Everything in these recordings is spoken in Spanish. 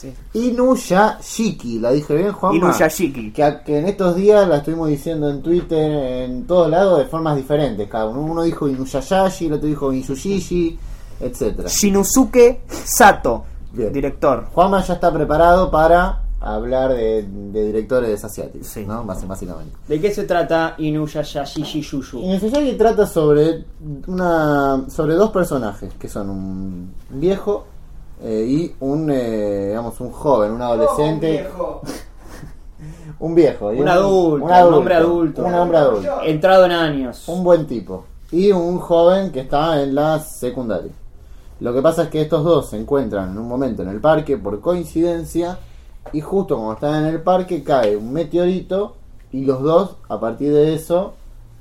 Sí. Inuyashiki, ¿la dije bien, Juan? Inuyashiki. Que, que en estos días la estuvimos diciendo en Twitter, en todos lados, de formas diferentes. Cada uno, uno dijo Inuyayashi, el otro dijo Inuyashishi, etcétera. Shinosuke Sato, Bien. director. Juanma ya está preparado para hablar de, de directores asiáticos, Sí. ¿no? Bás- Básicamente. ¿De qué se trata Inuyashashi Shushu? Inuyashiki trata sobre una sobre dos personajes que son un viejo eh, y un eh, digamos un joven, un adolescente, un viejo, y Un adulto, un hombre adulto. un hombre adulto, Entrado en años. un buen tipo y un joven que está en la secundaria. Lo que pasa es que estos dos se encuentran en un momento en el parque por coincidencia y justo como están en el parque cae un meteorito y los dos a partir de eso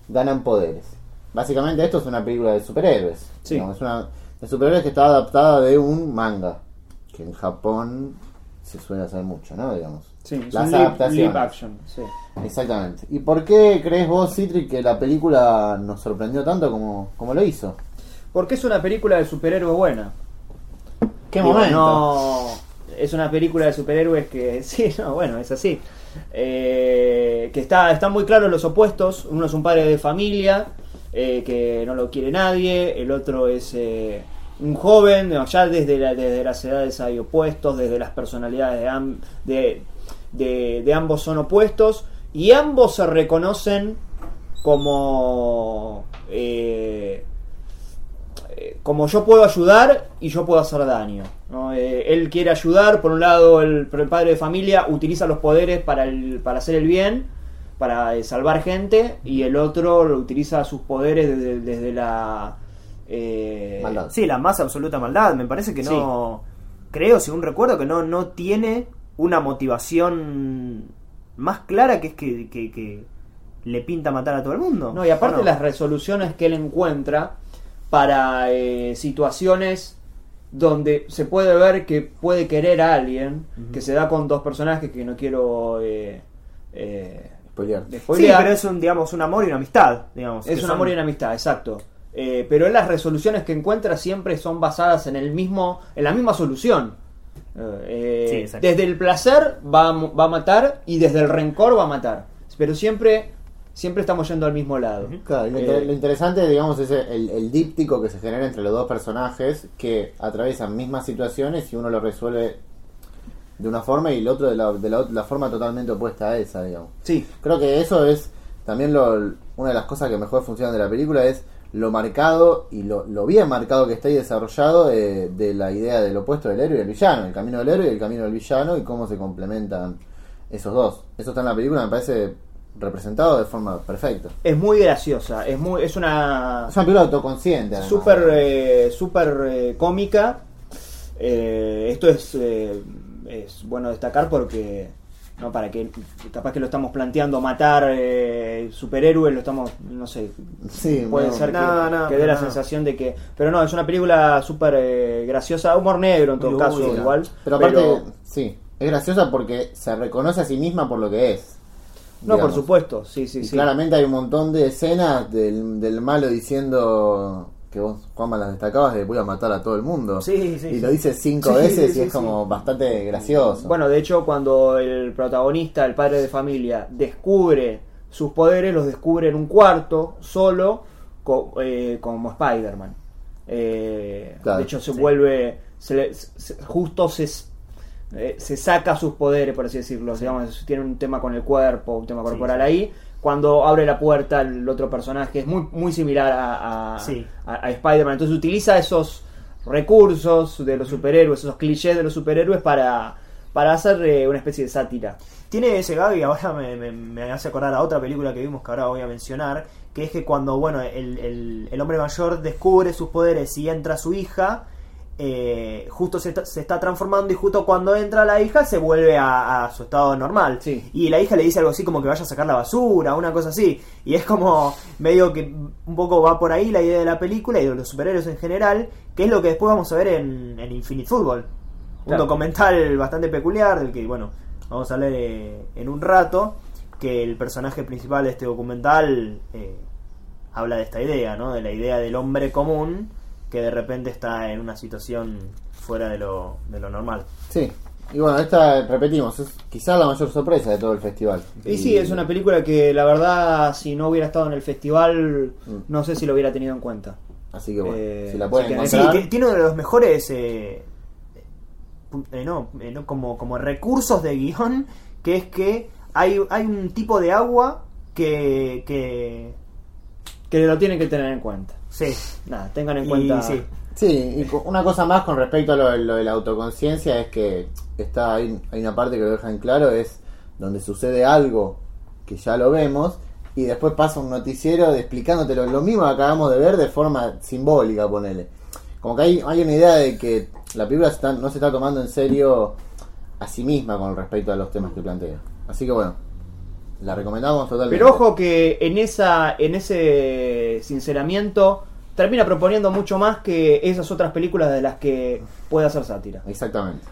ganan poderes. Básicamente esto es una película de superhéroes. Sí. digamos, es una de superhéroes que está adaptada de un manga que en Japón se suele hacer mucho, ¿no? Digamos. Sí, es Las un live, adaptaciones. live action. Sí. Exactamente. ¿Y por qué crees vos, Citri, que la película nos sorprendió tanto como, como lo hizo? Porque es una película de superhéroe buena. ¿Qué Digo, momento? No, es una película de superhéroes que, sí, no, bueno, es así. Eh, que está, están muy claros los opuestos. Uno es un padre de familia eh, que no lo quiere nadie. El otro es eh, un joven. Ya desde, desde las edades hay opuestos, desde las personalidades de, de, de- de ambos son opuestos. Y ambos se reconocen como... eh, eh, como yo puedo ayudar y yo puedo hacer daño. ¿no? Eh, él quiere ayudar, por un lado el, padre de familia utiliza los poderes para, el- para hacer el bien, para salvar gente, y el otro lo utiliza sus poderes desde, desde la... eh, Maldad. Sí, la más absoluta maldad. Me parece que no. Creo, según recuerdo, que no, no tiene una motivación más clara que es que, que- que le pinta matar a todo el mundo. No, y aparte las resoluciones que él encuentra para eh, situaciones donde se puede ver que puede querer a alguien, que se da con dos personajes que no quiero eh, eh, Spoilear. Sí, pero es un, digamos, un amor y una amistad. Digamos, Es que un son- amor y una amistad, exacto. Eh, pero él las resoluciones que encuentra siempre son basadas en el mismo, en la misma solución. Eh, Sí, eh, desde el placer va va a matar y desde el rencor va a matar. Pero siempre, siempre estamos yendo al mismo lado. Claro, lo, Eh, inter- lo interesante, digamos, es el, el díptico que se genera entre los dos personajes que atraviesan mismas situaciones y uno lo resuelve de una forma y el otro de la, de la, la forma totalmente opuesta a esa, digamos. Sí, Creo que eso es también lo, una de las cosas que mejor funcionan de la película es lo marcado y lo, lo bien marcado que está ahí desarrollado de, de la idea del opuesto del héroe y el villano, el camino del héroe y el camino del villano y cómo se complementan esos dos. Eso está en la película, me parece representado de forma perfecta. es muy graciosa. Es, muy, es una Es una película autoconsciente. además. súper eh, súper eh, cómica. Eh, esto es, eh, es bueno destacar porque no para que capaz que lo estamos planteando matar eh, superhéroes lo estamos no sé Sí, puede ser que, no, que dé la sensación de que pero no es una película súper eh, graciosa humor negro en todo Muy caso buena. igual Pero aparte, sí, es graciosa porque se reconoce a sí misma por lo que es. no por supuesto sí sí Y sí claramente hay un montón de escenas del, del malo diciendo que vos, Juanma, las destacabas de voy a matar a todo el mundo. Sí, sí, y lo dice cinco Sí, veces sí, y es como bastante gracioso. Bueno, de hecho, cuando el protagonista, el padre de familia, descubre sus poderes, los descubre en un cuarto, solo, co- eh, como Spider-Man. Eh, Claro, de hecho, se vuelve. se le- se- justo se, eh, se saca sus poderes, por así decirlo. Digamos, tiene un tema con el cuerpo, un tema corporal ahí. Cuando abre la puerta, el otro personaje es muy, muy similar a, a, Sí. a- a Spider-Man. Entonces utiliza esos recursos de los superhéroes, esos clichés de los superhéroes para, para hacer eh, una especie de sátira. Tiene ese gag y ahora me, me- me hace acordar a otra película que vimos que ahora voy a mencionar, que es que cuando bueno el, el- el hombre mayor descubre sus poderes y entra su hija, eh, justo se está, se está transformando y justo cuando entra la hija se vuelve a, a su estado normal. Sí. Y la hija le dice algo así como que vaya a sacar la basura, una cosa así. Y es como medio que un poco va por ahí la idea de la película y de los superhéroes en general, que es lo que después vamos a ver en, en Infinite Football. Un Claro. documental bastante peculiar del que, bueno, vamos a hablar eh, en un rato, que el personaje principal de este documental eh, habla de esta idea, ¿no? De la idea del hombre común que de repente está en una situación fuera de lo, de lo normal. Sí, Y bueno, esta, repetimos, es quizá la mayor sorpresa de todo el festival. Y sí, es una película que la verdad, si no hubiera estado en el festival, Mm. no sé si lo hubiera tenido en cuenta. Así que bueno, Eh, si la pueden Sí, encontrar. ti- tiene uno de los mejores eh, eh, no, eh, no, como, como recursos de guion, que es que hay, hay un tipo de agua que... que Que lo tienen que tener en cuenta. Sí, Nada, tengan en y cuenta. sí. Sí, y una cosa más con respecto a lo, lo de la autoconciencia es que está hay, hay una parte que lo dejan claro, es donde sucede algo que ya lo vemos y después pasa un noticiero de explicándote lo, lo mismo que acabamos de ver de forma simbólica, ponele. Como que hay, hay una idea de que la película se está- no se está tomando en serio a sí misma con respecto a los temas que plantea. Así que bueno, la recomendamos totalmente. Pero ojo que en esa en ese sinceramiento termina proponiendo mucho más que esas otras películas de las que puede hacer sátira. Exactamente.